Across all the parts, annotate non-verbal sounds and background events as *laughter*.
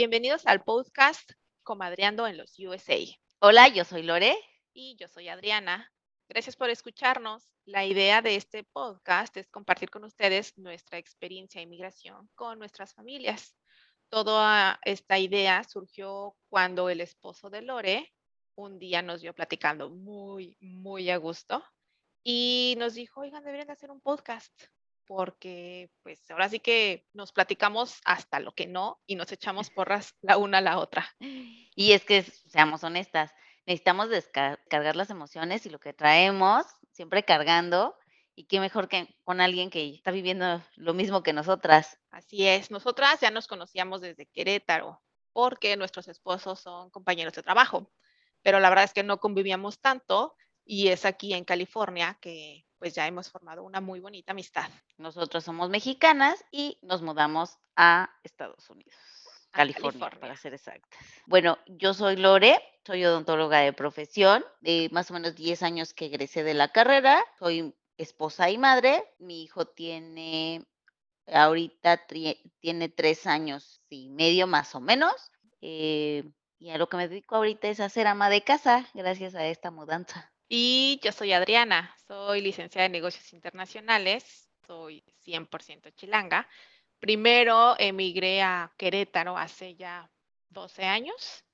Bienvenidos al podcast Comadreando en los USA. Hola, yo soy Lore. Y yo soy Adriana. Gracias por escucharnos. La idea de este podcast es compartir con ustedes nuestra experiencia de inmigración con nuestras familias. Toda esta idea surgió cuando el esposo de Lore un día nos vio platicando muy, muy a gusto y nos dijo, oigan, deberían de hacer un podcast porque pues ahora sí que nos platicamos hasta lo que no y nos echamos *laughs* porras la una a la otra. Y es que, seamos honestas, necesitamos descargar las emociones y lo que traemos, siempre cargando, y qué mejor que con alguien que está viviendo lo mismo que nosotras. Así es, nosotras ya nos conocíamos desde Querétaro, porque nuestros esposos son compañeros de trabajo, pero la verdad es que no convivíamos tanto y es aquí en California que pues ya hemos formado una muy bonita amistad. Nosotros somos mexicanas y nos mudamos a Estados Unidos. California, para ser exactas. Bueno, yo soy Lore, soy odontóloga de profesión, de más o menos 10 años que egresé de la carrera, soy esposa y madre, mi hijo tiene, ahorita tiene tres años y medio más o menos, eh, y a lo que me dedico ahorita es a ser ama de casa, gracias a esta mudanza. Y yo soy Adriana, soy licenciada en negocios internacionales, soy 100% chilanga. Primero emigré a Querétaro hace ya 12 años,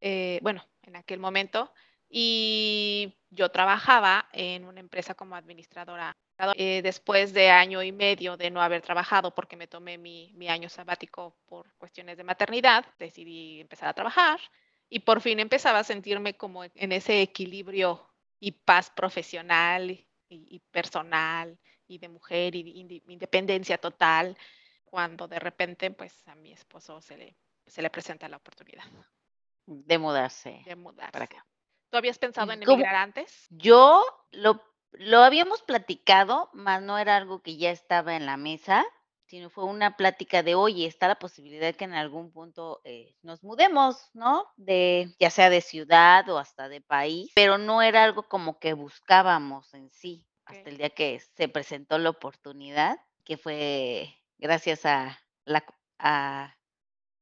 eh, bueno, en aquel momento, y yo trabajaba en una empresa como administradora. Eh, después de año y medio de no haber trabajado porque me tomé mi, mi año sabático por cuestiones de maternidad, decidí empezar a trabajar y por fin empezaba a sentirme como en ese equilibrio y paz profesional y, personal y de mujer y de independencia total, cuando de repente pues a mi esposo se le, se le presenta la oportunidad. De mudarse. De mudarse. Para acá. ¿Tú habías pensado en emigrar antes? Yo lo, lo habíamos platicado, más no era algo que ya estaba en la mesa sino fue una plática de, oye, está la posibilidad de que en algún punto eh, nos mudemos, ¿no? De, ya sea de ciudad o hasta de país, pero no era algo como que buscábamos en sí, hasta el día que se presentó la oportunidad, que fue gracias a la,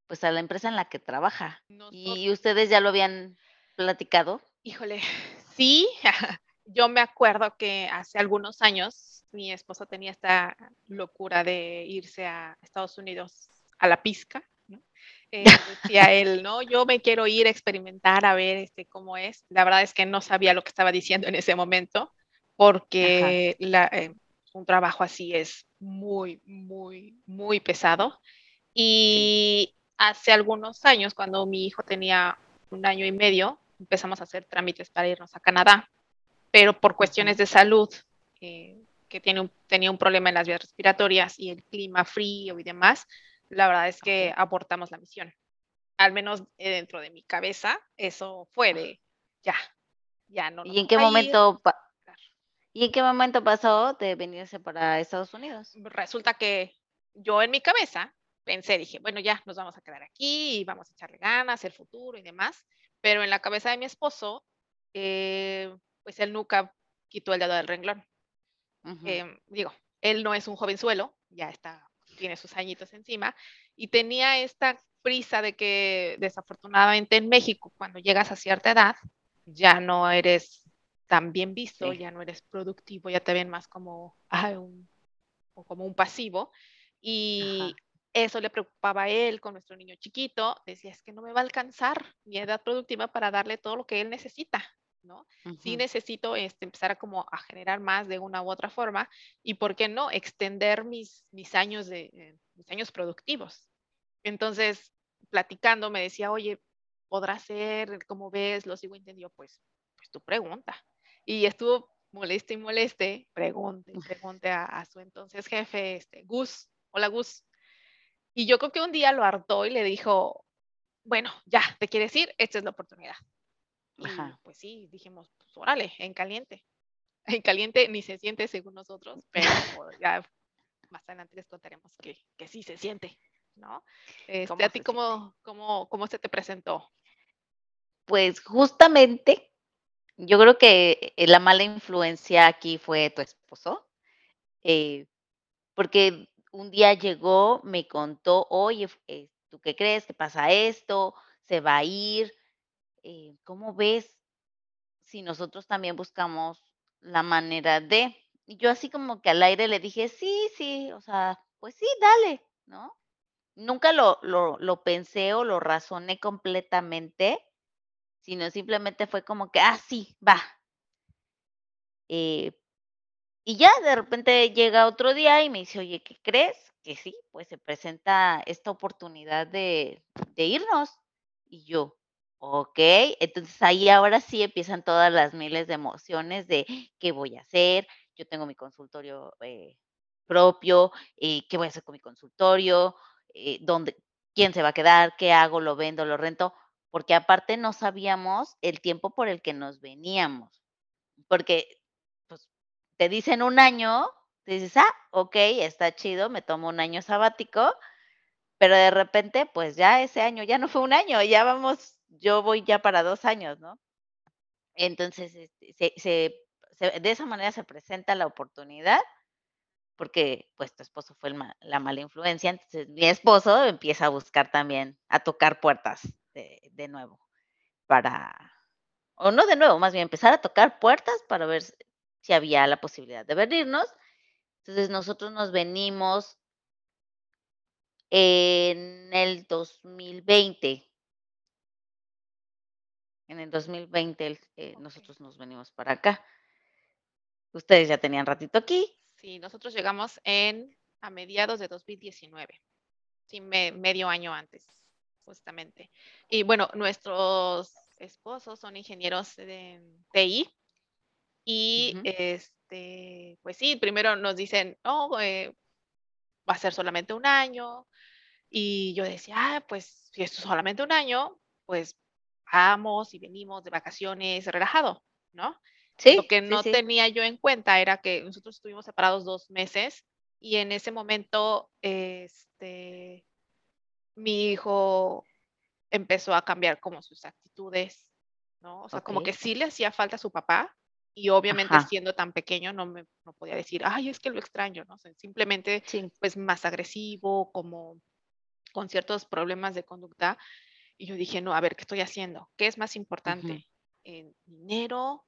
pues a la empresa en la que trabaja. ¿Y ustedes ya lo habían platicado? Híjole, *laughs* sí, *laughs* yo me acuerdo que hace algunos años mi esposo tenía esta locura de irse a Estados Unidos a la pizca, ¿no? Eh, decía él, no, yo me quiero ir a experimentar a ver este, cómo es. La verdad es que no sabía lo que estaba diciendo en ese momento, porque eh, un trabajo así es muy, muy, muy pesado. Y hace algunos años, cuando mi hijo tenía un año y medio, empezamos a hacer trámites para irnos a Canadá, pero por cuestiones de salud, eh, que tiene un, tenía un problema en las vías respiratorias y el clima frío y demás, la verdad es que abortamos la misión. Al menos eh, dentro de mi cabeza, eso fue de ya, ya no. ¿Y en qué momento ¿Y en qué momento pasó de venirse para Estados Unidos? Resulta que yo en mi cabeza pensé, dije, bueno, ya nos vamos a quedar aquí y vamos a echarle ganas, el futuro y demás. Pero en la cabeza de mi esposo, eh, pues él nunca quitó el dedo del renglón. Em, digo, él no es un jovenzuelo, ya está, tiene sus añitos encima, y tenía esta prisa de que desafortunadamente en México, cuando llegas a cierta edad, ya no eres tan bien visto, ya no eres productivo, ya te ven más como, un, como un pasivo. Y eso le preocupaba a él con nuestro niño chiquito. Decía, es que no me va a alcanzar mi edad productiva para darle todo lo que él necesita. ¿No? Sí necesito este, empezar a como a generar más de una u otra forma y, ¿por qué no?, extender mis, mis, años, de, eh, mis años productivos. Entonces, platicando, me decía, oye, ¿podrá ser? ¿Cómo ves? Lo sigo entendiendo. Pues, pues tu pregunta. Y estuvo moleste y moleste, pregunte, pregunte a, a, su entonces jefe, este, Gus, hola Gus. Y yo creo que un día lo hartó y le dijo, bueno, ya, ¿te quieres ir? Esta es la oportunidad. Ajá. pues sí, dijimos, pues órale, en caliente. *laughs* En caliente ni se siente según nosotros, pero *laughs* ya más adelante les contaremos que, que sí se siente, ¿no? Este, ¿A ti cómo, cómo, cómo se te presentó? Pues justamente, yo creo que eh, la mala influencia aquí fue tu esposo, eh, porque un día llegó, me contó, oye, eh, ¿tú qué crees? ¿Qué pasa esto? ¿Se va a ir? Eh, ¿cómo ves si nosotros también buscamos la manera de? Y yo así como que al aire le dije: "Sí, sí, o sea, pues sí, dale", ¿no? Nunca lo lo lo pensé o lo razoné completamente, sino simplemente fue como que: "Ah, sí, va". Eh, y ya de repente llega otro día y me dice: "Oye, ¿qué crees? Que sí, pues se presenta esta oportunidad de de irnos". Y yo: "Okey". Entonces, ahí ahora sí empiezan todas las miles de emociones de, ¿qué voy a hacer? Yo tengo mi consultorio, eh, propio, eh, ¿qué voy a hacer con mi consultorio? Eh, ¿dónde quién se va a quedar? ¿Qué hago? ¿Lo vendo? ¿Lo rento? Porque aparte no sabíamos el tiempo por el que nos veníamos. Porque, pues, te dicen un año, dices: "Ah, okey, está chido, me tomo un año sabático", pero de repente, pues, ya ese año ya no fue un año, ya vamos yo voy ya para 2 años, ¿no? Entonces, este, de esa manera se presenta la oportunidad, porque, pues, tu esposo fue la mala influencia. Entonces, mi esposo empieza a buscar también, a tocar puertas de de nuevo para o no de nuevo, más bien empezar a tocar puertas para ver si había la posibilidad de venirnos. Entonces, nosotros nos venimos en el 2020. En el 2020, el eh, nosotros nos venimos para acá. Ustedes ya tenían ratito aquí. Sí, nosotros llegamos en a mediados de 2019. Sí, me medio año antes, justamente. Y bueno, nuestros esposos son ingenieros de TI y, Ujú. este, pues sí, primero nos dicen: "No, eh, va a ser solamente un año". Y yo decía: "Ah, pues, si es solamente un año, pues, y venimos de vacaciones relajado", ¿no? Lo Sí, que sí, no sí. tenía yo en cuenta era que nosotros estuvimos separados 2 meses, y en ese momento, este, mi hijo empezó a cambiar como sus actitudes, ¿no? O sea, como que sí le hacía falta a su papá, y obviamente Ajá. siendo tan pequeño no me no podía decir: "Ay, es que lo extraño", ¿no? O sea, simplemente, Sí. pues, más agresivo, como con ciertos problemas de conducta. Y yo dije: "No, a ver, ¿qué estoy haciendo? ¿Qué es más importante? ¿El dinero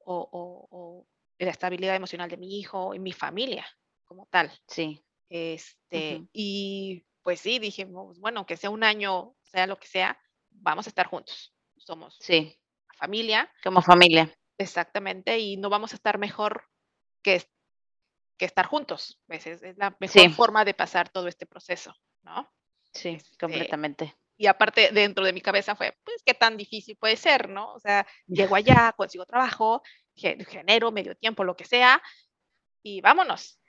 o o o la estabilidad emocional de mi hijo y mi familia como tal?". Sí. Este, Ujú. y pues sí, dijimos: "Bueno, aunque sea un año, sea lo que sea, vamos a estar juntos. Somos Sí. familia". Como familia. Exactamente, y no vamos a estar mejor que que estar juntos. Pues, es es la mejor Sí. forma de pasar todo este proceso, ¿no? Sí, Este, completamente. Y aparte, dentro de mi cabeza fue, pues, ¿qué tan difícil puede ser, no? O sea, llego allá, consigo trabajo, ge genero medio tiempo, lo que sea, y vámonos.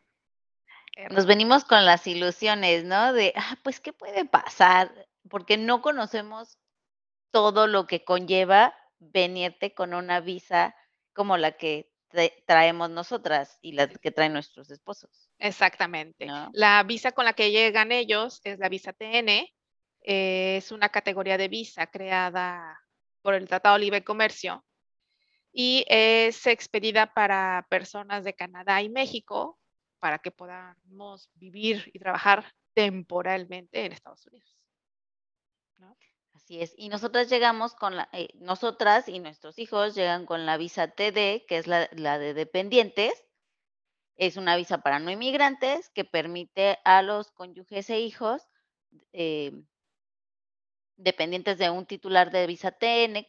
Nos venimos con las ilusiones, ¿no? De: "Ah, pues, ¿qué puede pasar?". Porque no conocemos todo lo que conlleva venirte con una visa como la que traemos nosotras y la que traen nuestros esposos. Exactamente. ¿No? La visa con la que llegan ellos es la visa TN, es una categoría de visa creada por el Tratado de Libre Comercio, y es expedida para personas de Canadá y México, para que podamos vivir y trabajar temporalmente en Estados Unidos. Así es. Y nosotras llegamos con la eh, nosotras y nuestros hijos llegan con la visa TD, que es la de dependientes. Es una visa para no inmigrantes que permite a los cónyuges e hijos, em dependientes de un titular de visa TN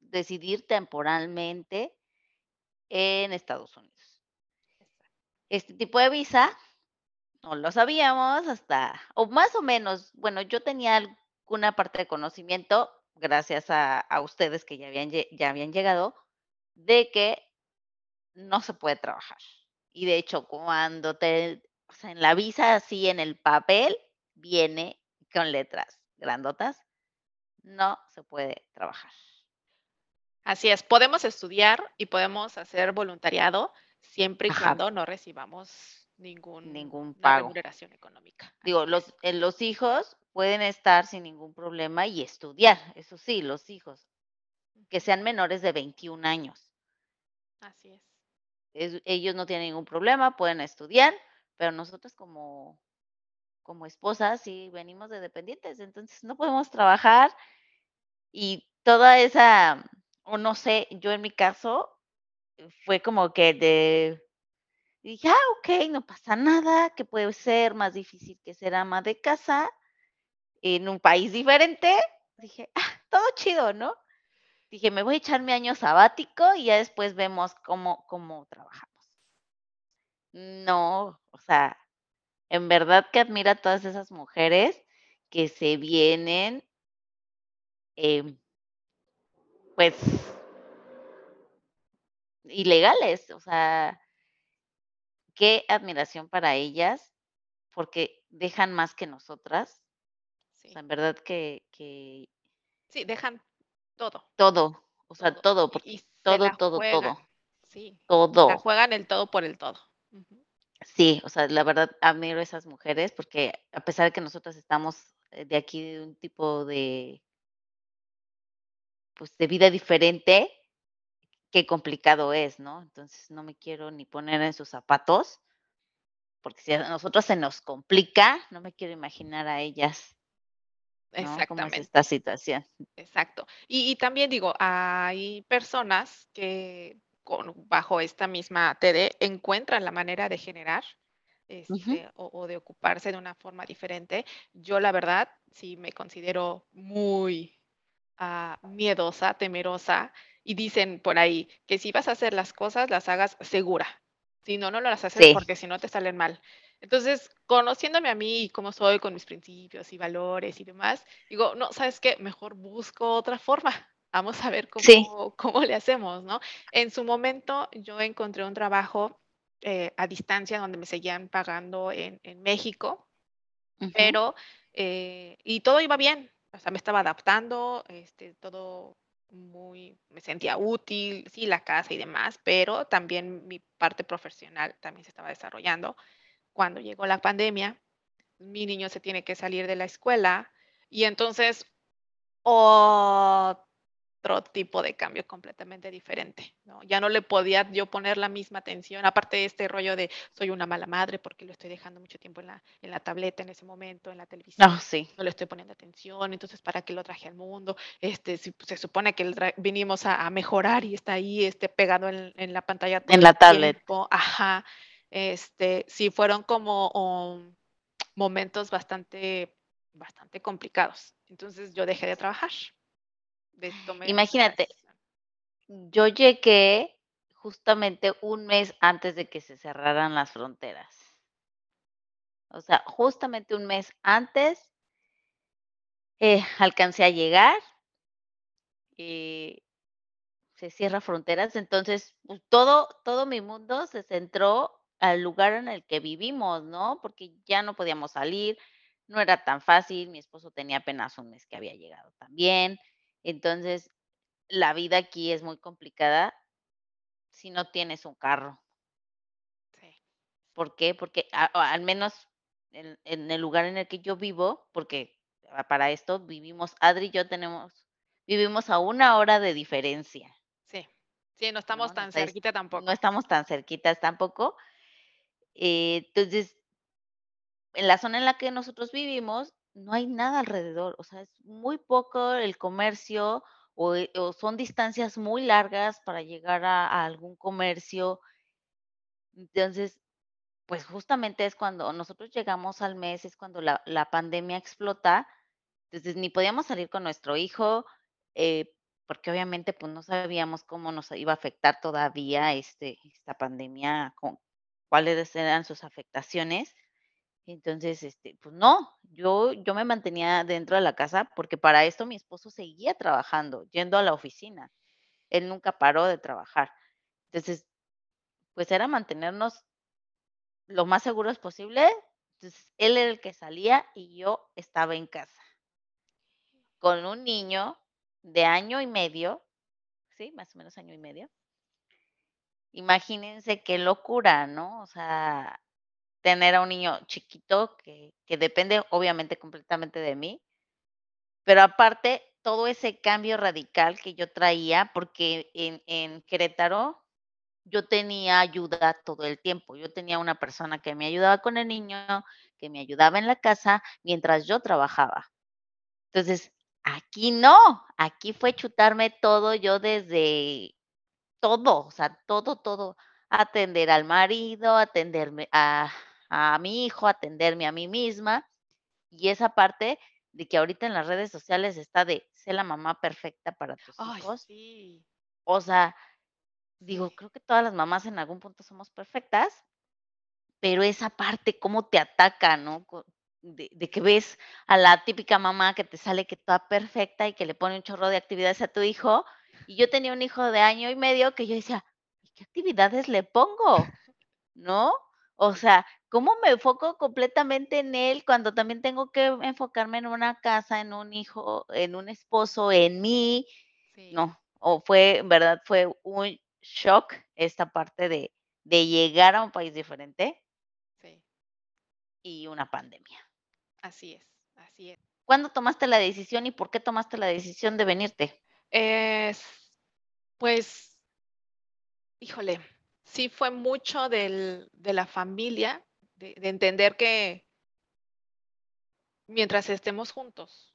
decidir temporalmente en Estados Unidos. Este tipo de visa, no lo sabíamos hasta o más o menos, bueno, yo tenía alguna parte de conocimiento, gracias a a ustedes que ya habían ya habían llegado, de que no se puede trabajar. Y de hecho, cuando te o sea, en la visa, así en el papel, viene con letras grandotas, no se puede trabajar. Así es, podemos estudiar y podemos hacer voluntariado, siempre y Ajá. cuando no recibamos Ningún ninguna pago. remuneración económica. Digo, los eh, los hijos pueden estar sin ningún problema y estudiar, eso sí, los hijos, que sean menores de 21 años. Así es. Es ellos no tienen ningún problema, pueden estudiar, pero nosotros como como esposas sí venimos de dependientes, entonces no podemos trabajar y toda esa, o no sé, yo en mi caso fue como que de dije: "Ah, okey, no pasa nada, que puede ser más difícil que ser ama de casa en un país diferente". Dije: "Ah, todo chido", ¿no? Dije: "Me voy a echar mi año sabático y ya después vemos cómo cómo trabajamos". No, o sea, en verdad que admiro a todas esas mujeres que se vienen em pues ilegales, o sea qué admiración para ellas, porque dejan más que nosotras. O Sí. sea, en verdad que que Sí, dejan todo. todo, o sea, Todo. todo, y porque todo, todo, juegan. todo, Sí, la todo. juegan el todo por el todo. Sí, o sea, la verdad admiro a esas mujeres porque a pesar de que nosotras estamos, eh, de aquí de un tipo de pues, de vida diferente, qué complicado es, ¿no? Entonces, no me quiero ni poner en sus zapatos porque si a nosotros se nos complica, no me quiero imaginar a ellas. ¿No? ¿Cómo es esta situación? Exacto. Y y también digo, hay personas que con bajo esta misma TD encuentran la manera de generar, este, o o de ocuparse de una forma diferente. Yo, la verdad, sí me considero muy, ah, miedosa, temerosa, y dicen por ahí que si vas a hacer las cosas, las hagas segura. Si no, no las haces Sí. porque si no te salen mal. Entonces, conociéndome a mí y cómo soy con mis principios y valores y demás, digo: "No, ¿sabes qué? Mejor busco otra forma. Vamos a ver Sí. cómo cómo le hacemos", ¿no? En su momento, yo encontré un trabajo, eh, a distancia donde me seguían pagando en en México, Ujú. pero, eh, y todo iba bien. O sea, me estaba adaptando, este, todo muy me sentía útil, sí, la casa y demás, pero también mi parte profesional también se estaba desarrollando. Cuando llegó la pandemia, mi niño se tiene que salir de la escuela y entonces otro tipo de cambio completamente diferente, ¿no? Ya no le podía yo poner la misma atención, aparte de este rollo de soy una mala madre porque lo estoy dejando mucho tiempo en la en la tableta en ese momento, en la televisión, Oh, sí. no le estoy poniendo atención, entonces, ¿para qué lo traje al mundo? Este, si se supone que vinimos a a mejorar y está ahí, este, pegado en en la pantalla todo En la tablet. ajá. Este, sí fueron como, um, momentos bastante bastante complicados. Entonces, yo dejé de trabajar. De Imagínate yo llegué justamente un mes antes de que se cerraran las fronteras. O sea, justamente un mes antes eh, alcancé a llegar eh, se cierra fronteras, entonces, pues, todo todo mi mundo se centró al lugar en el que vivimos, ¿no? Porque ya no podíamos salir, no era tan fácil, mi esposo tenía apenas un mes que había llegado también. Entonces, la vida aquí es muy complicada si no tienes un carro. Sí. ¿Por qué? Porque a al menos en en el lugar en el que yo vivo, porque, ah, para esto vivimos Adri y yo tenemos vivimos a una hora de diferencia. Sí. Sí, no ¿No? estamos No tan estáis cerquita no tampoco. estamos tan cerquitas tampoco. Eh, entonces en la zona en la que nosotros vivimos, no hay nada alrededor, o sea, es muy poco el comercio, o e o son distancias muy largas para llegar a a algún comercio. Entonces, pues, justamente es cuando nosotros llegamos al mes, es cuando la la pandemia explota. Entonces, ni podíamos salir con nuestro hijo, eh, porque obviamente, pues, no sabíamos cómo nos iba a afectar todavía, este, esta pandemia, con cuáles eran sus afectaciones. Entonces, este, pues no, yo yo me mantenía dentro de la casa, porque para esto mi esposo seguía trabajando, yendo a la oficina. Él nunca paró de trabajar. Entonces, pues, era mantenernos lo más seguros posible. Entonces, él era el que salía y yo estaba en casa. Con un niño de año y medio, sí, más o menos año y medio. Imagínense qué locura, ¿no? O sea, tener a un niño chiquito que que depende, obviamente, completamente de mí. Pero aparte, todo ese cambio radical que yo traía, porque en en Querétaro yo tenía ayuda todo el tiempo. Yo tenía una persona que me ayudaba con el niño, que me ayudaba en la casa mientras yo trabajaba. Entonces, aquí no, aquí fue chutarme todo yo desde todo, o sea, todo, todo. Atender al marido, atenderme a, a mi hijo, atenderme a mí misma. Y esa parte de que ahorita en las redes sociales está de ser la mamá perfecta para tus Ay, hijos. sí, O sea, digo, creo que todas las mamás en algún punto somos perfectas, pero esa parte, cómo te ataca, ¿no? De, de que ves a la típica mamá que te sale que toda perfecta y que le pone un chorro de actividades a tu hijo. Y yo tenía un hijo de año y medio que yo decía, ¿y qué actividades le pongo? ¿No? O sea, ¿cómo me enfoco completamente en él cuando también tengo que enfocarme en una casa, en un hijo, en un esposo, en mí? sí, No, o fue, en verdad, fue un shock esta parte de de llegar a un país diferente sí, y una pandemia. así es, así es. ¿Cuándo tomaste la decisión y por qué tomaste la decisión de venirte? Es, pues, híjole, sí fue mucho del, de la familia, de, de entender que mientras estemos juntos,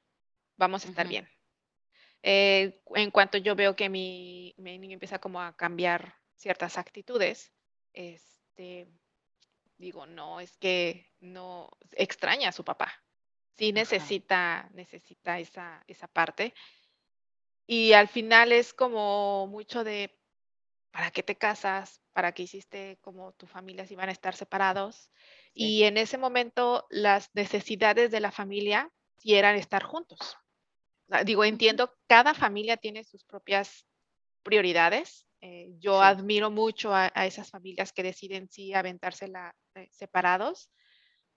vamos a estar bien. Eh, en cuanto yo veo que mi, mi niño empieza como a cambiar ciertas actitudes, este, digo, no, es que no extraña a su papá. Sí necesita, necesita esa, esa parte. Y al final es como mucho de, ¿para qué te casas? ¿Para qué hiciste como tu familia si van a estar separados? sí, Y en ese momento las necesidades de la familia sí eran estar juntos. Sea, digo, entiendo, cada familia tiene sus propias prioridades. Eh, yo sí, admiro mucho a, a esas familias que deciden sí aventársela eh, separados,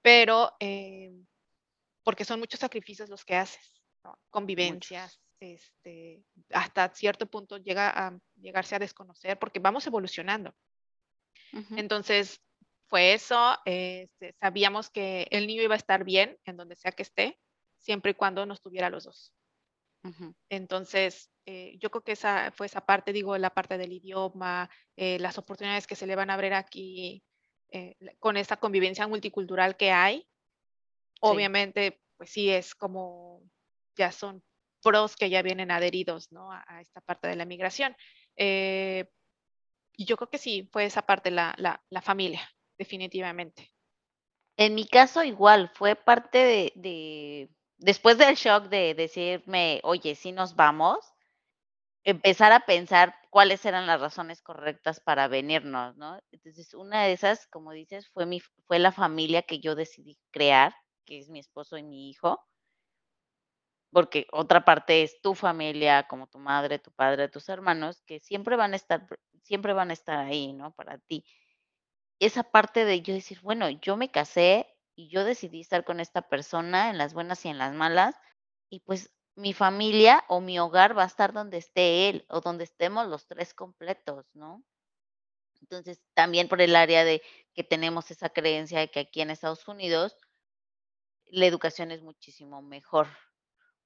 pero eh, porque son muchos sacrificios los que haces, ¿no? Convivencias, este, hasta cierto punto llega a llegarse a desconocer porque vamos evolucionando. Entonces, fue eso, este, sabíamos que el niño iba a estar bien en donde sea que esté, siempre y cuando nos tuviera los dos. Entonces, eh, yo creo que esa fue esa parte, digo, la parte del idioma, eh, las oportunidades que se le van a abrir aquí, eh, con esta convivencia multicultural que hay, sí. obviamente, pues sí es como, ya son pros que ya vienen adheridos, ¿no? A, esta parte de la migración. Eh, y yo creo que sí, fue esa parte, la, la, la familia, definitivamente. En mi caso igual, fue parte de de después del shock de decirme: "Oye, sí nos vamos", empezar a pensar cuáles eran las razones correctas para venirnos, ¿no? Entonces, una de esas, como dices, fue mi fue la familia que yo decidí crear, que es mi esposo y mi hijo, porque otra parte es tu familia, como tu madre, tu padre, tus hermanos, que siempre van a estar pr siempre van a estar ahí, ¿no? Para ti. Esa parte de yo decir, bueno, yo me casé y yo decidí estar con esta persona en las buenas y en las malas, y pues mi familia o mi hogar va a estar donde esté él o donde estemos los 3 completos, ¿no? Entonces, también por el área de que tenemos esa creencia de que aquí en Estados Unidos la educación es muchísimo mejor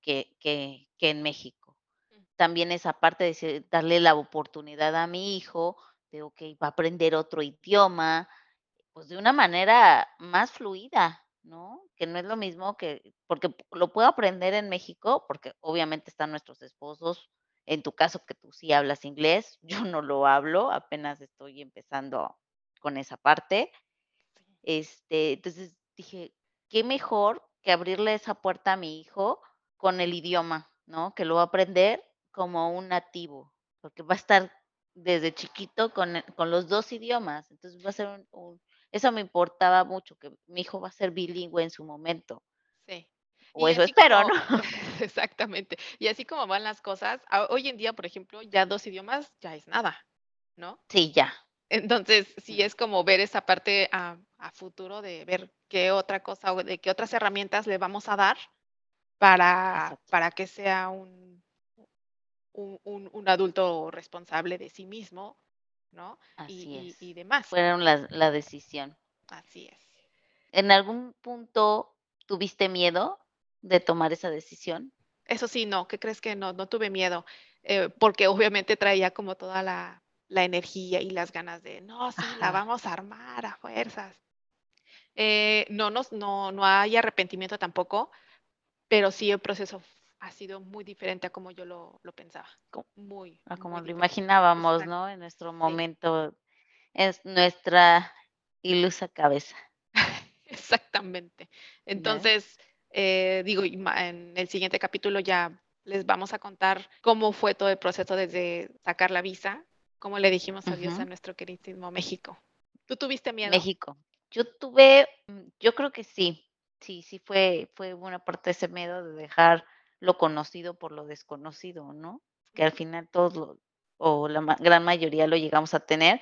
que que que en México. También esa parte de darle la oportunidad a mi hijo de, okey, va a aprender otro idioma, Pues, de una manera más fluida, ¿no? Que no es lo mismo que porque lo puedo aprender en México, porque obviamente están nuestros esposos, en tu caso que tú sí hablas inglés, *laughs* yo no lo hablo, apenas estoy empezando con esa parte. Este, entonces dije: "Qué mejor que abrirle esa puerta a mi hijo con el idioma", ¿no? Que lo va a aprender como un nativo, porque va a estar desde chiquito con con los 2 idiomas. Entonces va a ser un un eso me importaba mucho, que mi hijo va a ser bilingüe en su momento, Sí. o Y eso espero, ¿no? *laughs* exactamente. Y así como van las cosas, hoy en día, por ejemplo, ya 2 idiomas ya es nada, ¿no? Sí, ya. Entonces, sí es como ver esa parte a a futuro de ver qué otra cosa, o de qué otras herramientas le vamos a dar para para que sea un un un un adulto responsable de sí mismo, ¿no? Y y demás. Fueron las la decisión. Así es. ¿En algún punto tuviste miedo de tomar esa decisión? Eso sí, no, ¿qué crees que no? No tuve miedo, eh, porque obviamente traía como toda la la energía y las ganas de, no, sí, la vamos a armar a fuerzas. Eh, no, nos, no, no hay arrepentimiento tampoco, pero sí el proceso ha sido muy diferente a como yo lo, lo pensaba. Muy, a como muy lo diferente. imaginábamos, Exacto, ¿no? En nuestro sí, momento, es nuestra ilusa cabeza, *laughs* exactamente. Entonces, eh, digo, en el siguiente capítulo ya les vamos a contar cómo fue todo el proceso desde sacar la visa, cómo le dijimos adiós a nuestro queridísimo México. ¿Tú tuviste miedo? México. Yo tuve, mm, yo creo que sí, sí, sí fue fue una parte de ese miedo de dejar lo conocido por lo desconocido, ¿no? Que al final todos lo o la ma gran mayoría lo llegamos a tener.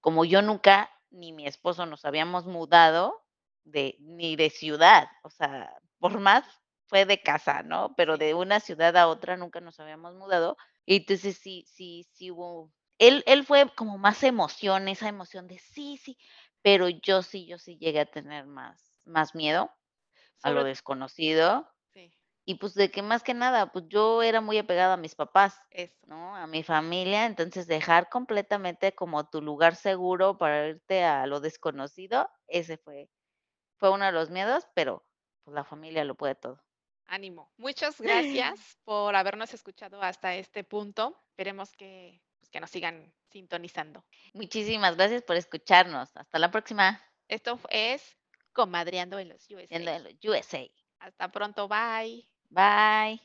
Como yo nunca, ni mi esposo nos habíamos mudado de ni de ciudad, o sea, por más fue de casa, ¿no? Pero de una ciudad a otra nunca nos habíamos mudado. Y entonces sí sí sí hubo él él fue como más emoción, esa emoción de sí, sí, pero yo sí yo sí llegué a tener más más miedo a lo desconocido, sí, y pues, de que más que nada, pues, yo era muy apegada a mis papás, eso. ¿no? A mi familia, entonces, dejar completamente como tu lugar seguro para irte a lo desconocido, ese fue fue uno de los miedos, pero, pues, la familia lo puede todo. Ánimo. Muchas *laughs* gracias por habernos escuchado hasta este punto. Esperemos que, pues, que nos sigan sintonizando. Muchísimas gracias por escucharnos. Hasta la próxima, Esto es Comadreando en los USA. en los USA. Hasta pronto, bye. Bye.